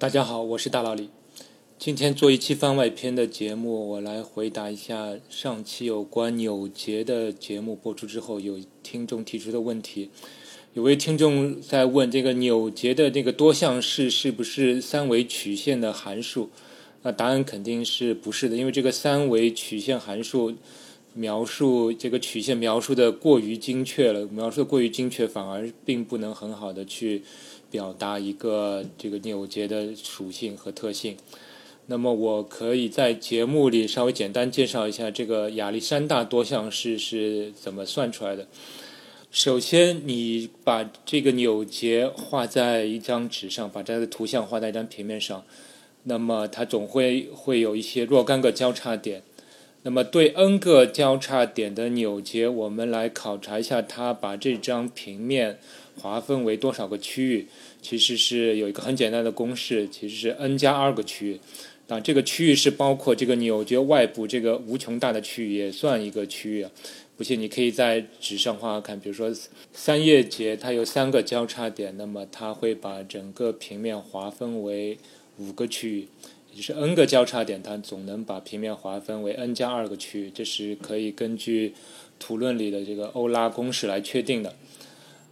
大家好，我是大老李。今天做一期番外篇的节目，我来回答一下上期有关纽结的节目播出之后，有听众提出的问题。有位听众在问这个纽结的这个多项式是不是三维曲线的函数？那答案肯定是不是的，因为这个三维曲线函数描述这个曲线描述的过于精确了，描述的过于精确，反而并不能很好的去。表达一个这个扭结的属性和特性。那么，我可以在节目里稍微简单介绍一下这个亚历山大多项式是怎么算出来的。首先，你把这个扭结画在一张纸上，把这个图像画在一张平面上，那么它总会会有一些若干个交叉点。那么，对 n 个交叉点的扭结，我们来考察一下它把这张平面。划分为多少个区域？其实是有一个很简单的公式，其实是 n 加二个区域。啊，这个区域是包括这个扭结外部这个无穷大的区域，也算一个区域。不信，你可以在纸上画画看。比如说三叶结，它有三个交叉点，那么它会把整个平面划分为五个区域，就是 n 个交叉点，它总能把平面划分为 n 加二个区域。这是可以根据图论里的这个欧拉公式来确定的。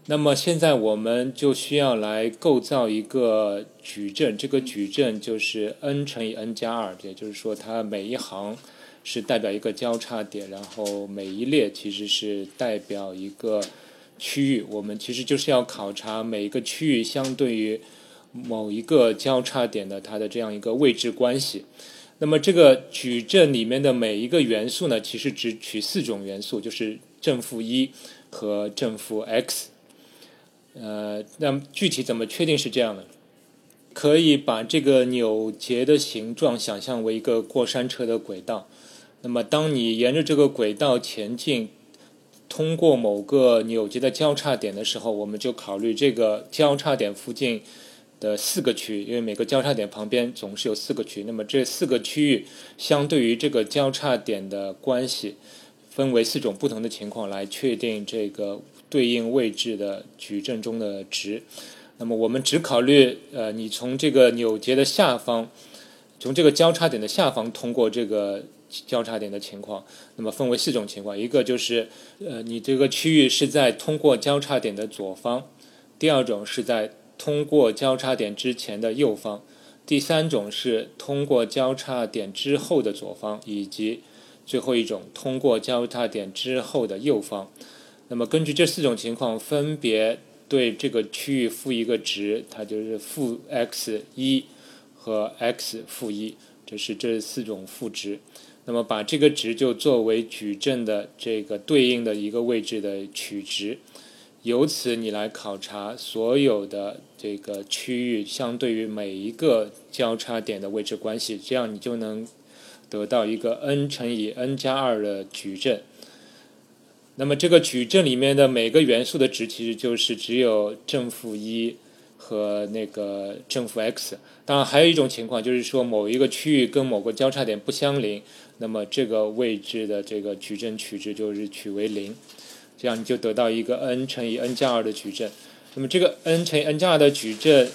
那么现在我们就需要来构造一个矩阵，这个矩阵就是 n 乘以 n 加二，也就是说它每一行是代表一个交叉点，然后每一列其实是代表一个区域。我们其实就是要考察每一个区域相对于某一个交叉点的它的这样一个位置关系。那么这个矩阵里面的每一个元素呢，其实只取四种元素，就是正负一和正负 x。呃，那么具体怎么确定是这样的？可以把这个扭结的形状想象为一个过山车的轨道。那么，当你沿着这个轨道前进，通过某个扭结的交叉点的时候，我们就考虑这个交叉点附近的四个区，因为每个交叉点旁边总是有四个区。那么，这四个区域相对于这个交叉点的关系，分为四种不同的情况来确定这个。对应位置的矩阵中的值，那么我们只考虑呃，你从这个扭结的下方，从这个交叉点的下方通过这个交叉点的情况，那么分为四种情况：一个就是呃，你这个区域是在通过交叉点的左方；第二种是在通过交叉点之前的右方；第三种是通过交叉点之后的左方，以及最后一种通过交叉点之后的右方。那么根据这四种情况，分别对这个区域赋一个值，它就是负 x 一和 x 负一，这是这四种赋值。那么把这个值就作为矩阵的这个对应的一个位置的取值，由此你来考察所有的这个区域相对于每一个交叉点的位置关系，这样你就能得到一个 n 乘以 n 加二的矩阵。那么这个矩阵里面的每个元素的值，其实就是只有正负一和那个正负 x。当然，还有一种情况就是说，某一个区域跟某个交叉点不相邻，那么这个位置的这个矩阵取值就是取为零，这样你就得到一个 n 乘以 n 加二的矩阵。那么这个 n 乘以 n 加二的矩阵，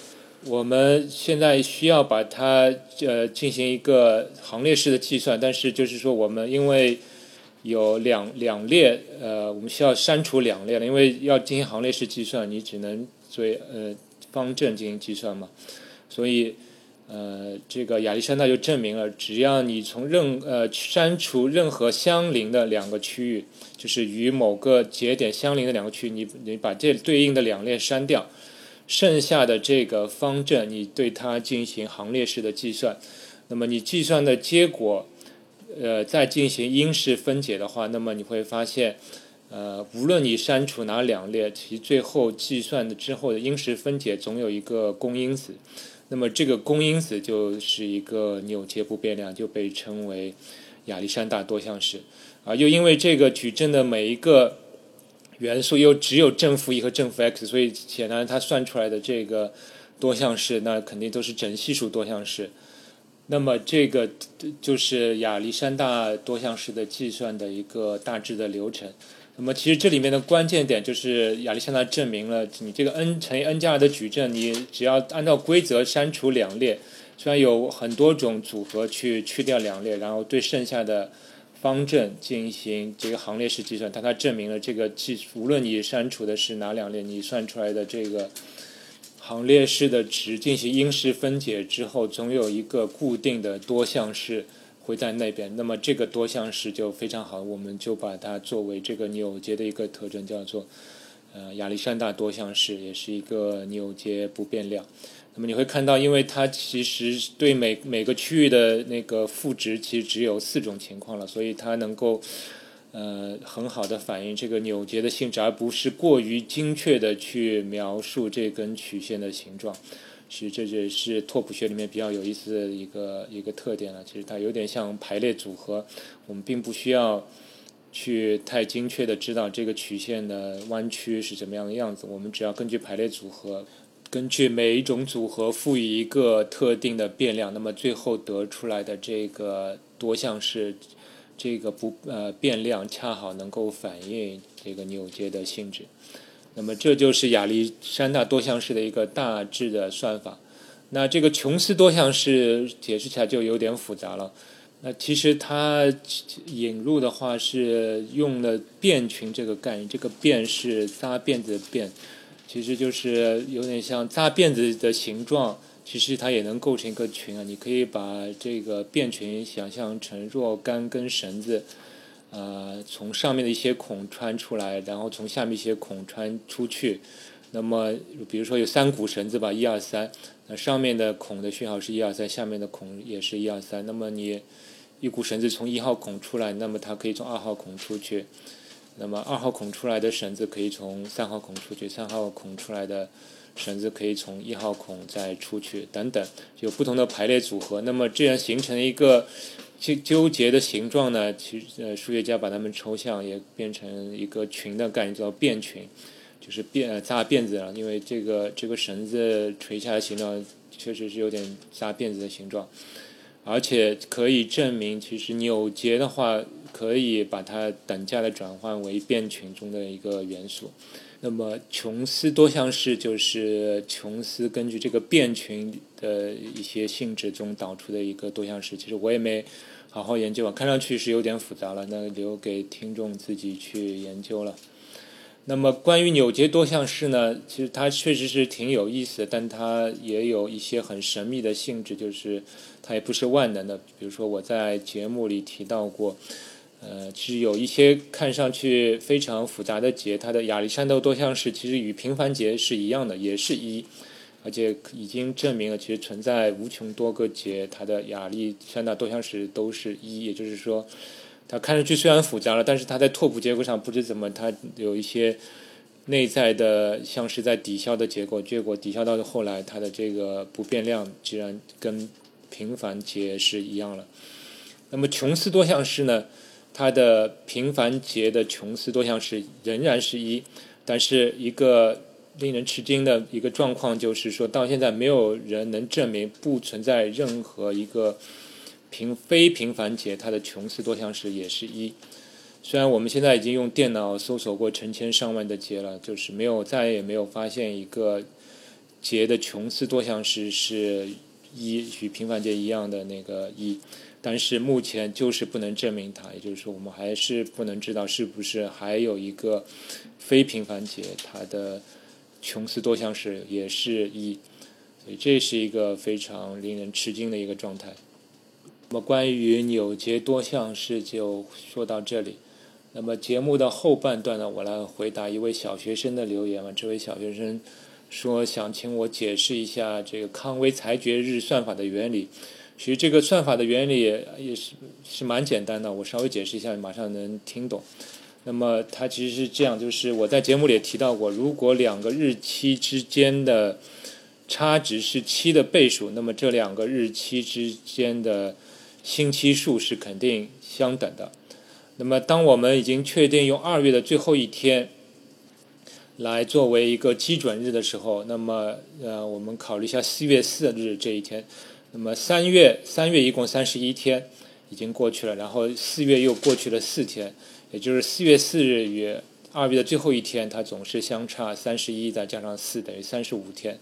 我们现在需要把它呃进行一个行列式的计算，但是就是说我们因为有两两列，呃，我们需要删除两列了，因为要进行行列式计算，你只能作为呃方阵进行计算嘛。所以，呃，这个亚历山大就证明了，只要你从任呃删除任何相邻的两个区域，就是与某个节点相邻的两个区域，你你把这对应的两列删掉，剩下的这个方阵你对它进行行列式的计算，那么你计算的结果。呃，再进行因式分解的话，那么你会发现，呃，无论你删除哪两列，其最后计算的之后的因式分解总有一个公因子，那么这个公因子就是一个扭结不变量，就被称为亚历山大多项式。啊，又因为这个矩阵的每一个元素又只有正负一和正负 x，所以显然它算出来的这个多项式，那肯定都是整系数多项式。那么这个就是亚历山大多项式的计算的一个大致的流程。那么其实这里面的关键点就是亚历山大证明了，你这个 n 乘以 n 加二的矩阵，你只要按照规则删除两列，虽然有很多种组合去去掉两列，然后对剩下的方阵进行这个行列式计算，但它证明了这个计，无论你删除的是哪两列，你算出来的这个行列式的值进行因式分解之后，总有一个固定的多项式。会在那边，那么这个多项式就非常好，我们就把它作为这个扭结的一个特征，叫做呃亚历山大多项式，也是一个扭结不变量。那么你会看到，因为它其实对每每个区域的那个赋值其实只有四种情况了，所以它能够呃很好的反映这个扭结的性质，而不是过于精确的去描述这根曲线的形状。其实这就是拓扑学里面比较有意思的一个一个特点了。其实它有点像排列组合，我们并不需要去太精确的知道这个曲线的弯曲是怎么样的样子。我们只要根据排列组合，根据每一种组合赋予一个特定的变量，那么最后得出来的这个多项式这个不呃变量恰好能够反映这个扭结的性质。那么这就是亚历山大多项式的一个大致的算法。那这个琼斯多项式解释起来就有点复杂了。那其实它引入的话是用了变群这个概念，这个变是扎辫子的辫，其实就是有点像扎辫子的形状，其实它也能构成一个群啊。你可以把这个变群想象成若干根绳子。呃，从上面的一些孔穿出来，然后从下面一些孔穿出去。那么，比如说有三股绳子吧，一二三，那上面的孔的讯号是一二三，下面的孔也是一二三。那么你一股绳子从一号孔出来，那么它可以从二号孔出去。那么二号孔出来的绳子可以从三号孔出去，三号孔出来的绳子可以从一号孔再出去，等等，有不同的排列组合。那么这样形成一个。纠纠结的形状呢？其实呃，数学家把它们抽象，也变成一个群的概念，叫变群，就是辫扎辫子了。因为这个这个绳子垂下来形状，确实是有点扎辫子的形状，而且可以证明，其实扭结的话，可以把它等价的转换为变群中的一个元素。那么琼斯多项式就是琼斯根据这个变群的一些性质中导出的一个多项式。其实我也没。好好研究啊，看上去是有点复杂了，那留给听众自己去研究了。那么关于纽结多项式呢，其实它确实是挺有意思的，但它也有一些很神秘的性质，就是它也不是万能的。比如说我在节目里提到过，呃，其实有一些看上去非常复杂的结，它的亚历山大多项式其实与平凡结是一样的，也是一。而且已经证明了，其实存在无穷多个结，它的亚历山大多项式都是一，也就是说，它看上去虽然复杂了，但是它在拓扑结构上不知怎么，它有一些内在的像是在抵消的结果，结果抵消到后来，它的这个不变量居然跟平凡结是一样了。那么琼斯多项式呢？它的平凡结的琼斯多项式仍然是一，但是一个。令人吃惊的一个状况就是说，到现在没有人能证明不存在任何一个平非平凡结，它的琼斯多项式也是一。虽然我们现在已经用电脑搜索过成千上万的结了，就是没有再也没有发现一个结的琼斯多项式是一与平凡结一样的那个一，但是目前就是不能证明它，也就是说，我们还是不能知道是不是还有一个非平凡结它的。琼斯多项式也是一，所以这是一个非常令人吃惊的一个状态。那么关于纽结多项式就说到这里。那么节目的后半段呢，我来回答一位小学生的留言嘛。这位小学生说想请我解释一下这个康威裁决日算法的原理。其实这个算法的原理也是是蛮简单的，我稍微解释一下，马上能听懂。那么它其实是这样，就是我在节目里也提到过，如果两个日期之间的差值是七的倍数，那么这两个日期之间的星期数是肯定相等的。那么当我们已经确定用二月的最后一天来作为一个基准日的时候，那么呃，我们考虑一下四月四日这一天，那么三月三月一共三十一天已经过去了，然后四月又过去了四天。也就是四月四日与二月的最后一天，它总是相差三十一，再加上四等于三十五天。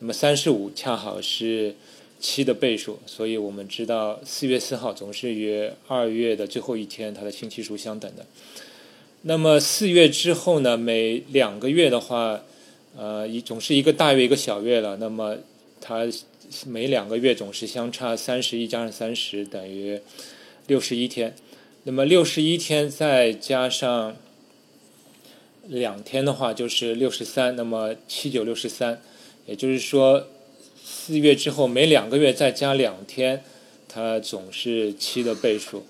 那么三十五恰好是七的倍数，所以我们知道四月四号总是与二月的最后一天它的星期数相等的。那么四月之后呢？每两个月的话，呃，一总是一个大月一个小月了。那么它每两个月总是相差三十一加上三十等于六十一天。那么六十一天再加上两天的话，就是六十三。那么七九六十三，也就是说，四月之后每两个月再加两天，它总是七的倍数。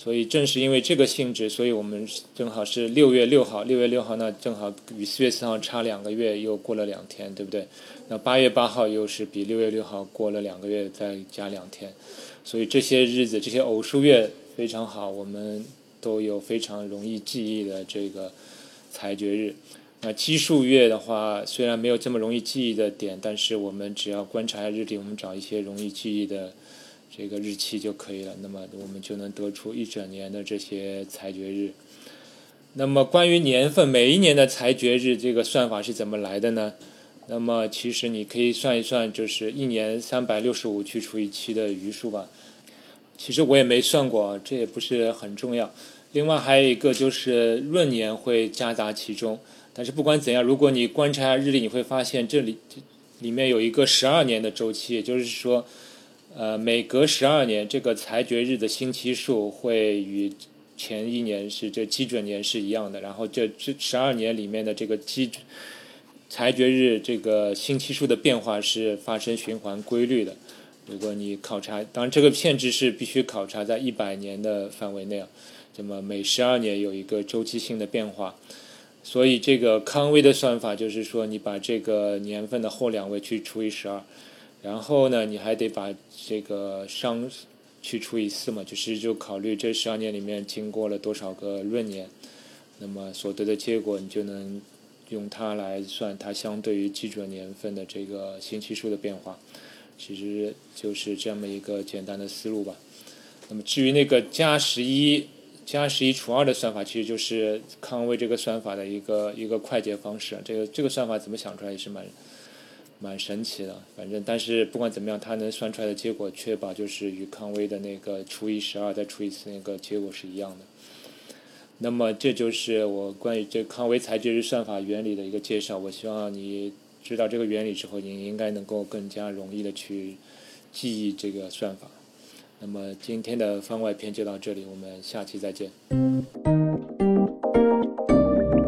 所以正是因为这个性质，所以我们正好是六月六号。六月六号呢正好与四月四号差两个月，又过了两天，对不对？那八月八号又是比六月六号过了两个月，再加两天。所以这些日子，这些偶数月非常好，我们都有非常容易记忆的这个裁决日。那奇数月的话，虽然没有这么容易记忆的点，但是我们只要观察下日历，我们找一些容易记忆的。这个日期就可以了，那么我们就能得出一整年的这些裁决日。那么关于年份，每一年的裁决日这个算法是怎么来的呢？那么其实你可以算一算，就是一年三百六十五去除以七的余数吧。其实我也没算过，这也不是很重要。另外还有一个就是闰年会夹杂其中，但是不管怎样，如果你观察日历，你会发现这里里面有一个十二年的周期，也就是说。呃，每隔十二年，这个裁决日的星期数会与前一年是这基准年是一样的。然后这这十二年里面的这个基裁决日这个星期数的变化是发生循环规律的。如果你考察，当然这个限制是必须考察在一百年的范围内啊。那么每十二年有一个周期性的变化，所以这个康威的算法就是说，你把这个年份的后两位去除以十二。然后呢，你还得把这个商去除以四嘛，就是就考虑这十二年里面经过了多少个闰年，那么所得的结果你就能用它来算它相对于基准年份的这个星期数的变化，其实就是这么一个简单的思路吧。那么至于那个加十一加十一除二的算法，其实就是康威这个算法的一个一个快捷方式。这个这个算法怎么想出来也是蛮。蛮神奇的，反正但是不管怎么样，它能算出来的结果，确保就是与康威的那个除以十二再除以四那个结果是一样的。那么这就是我关于这康威裁决日算法原理的一个介绍。我希望你知道这个原理之后，你应该能够更加容易的去记忆这个算法。那么今天的番外篇就到这里，我们下期再见。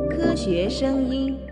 科学声音。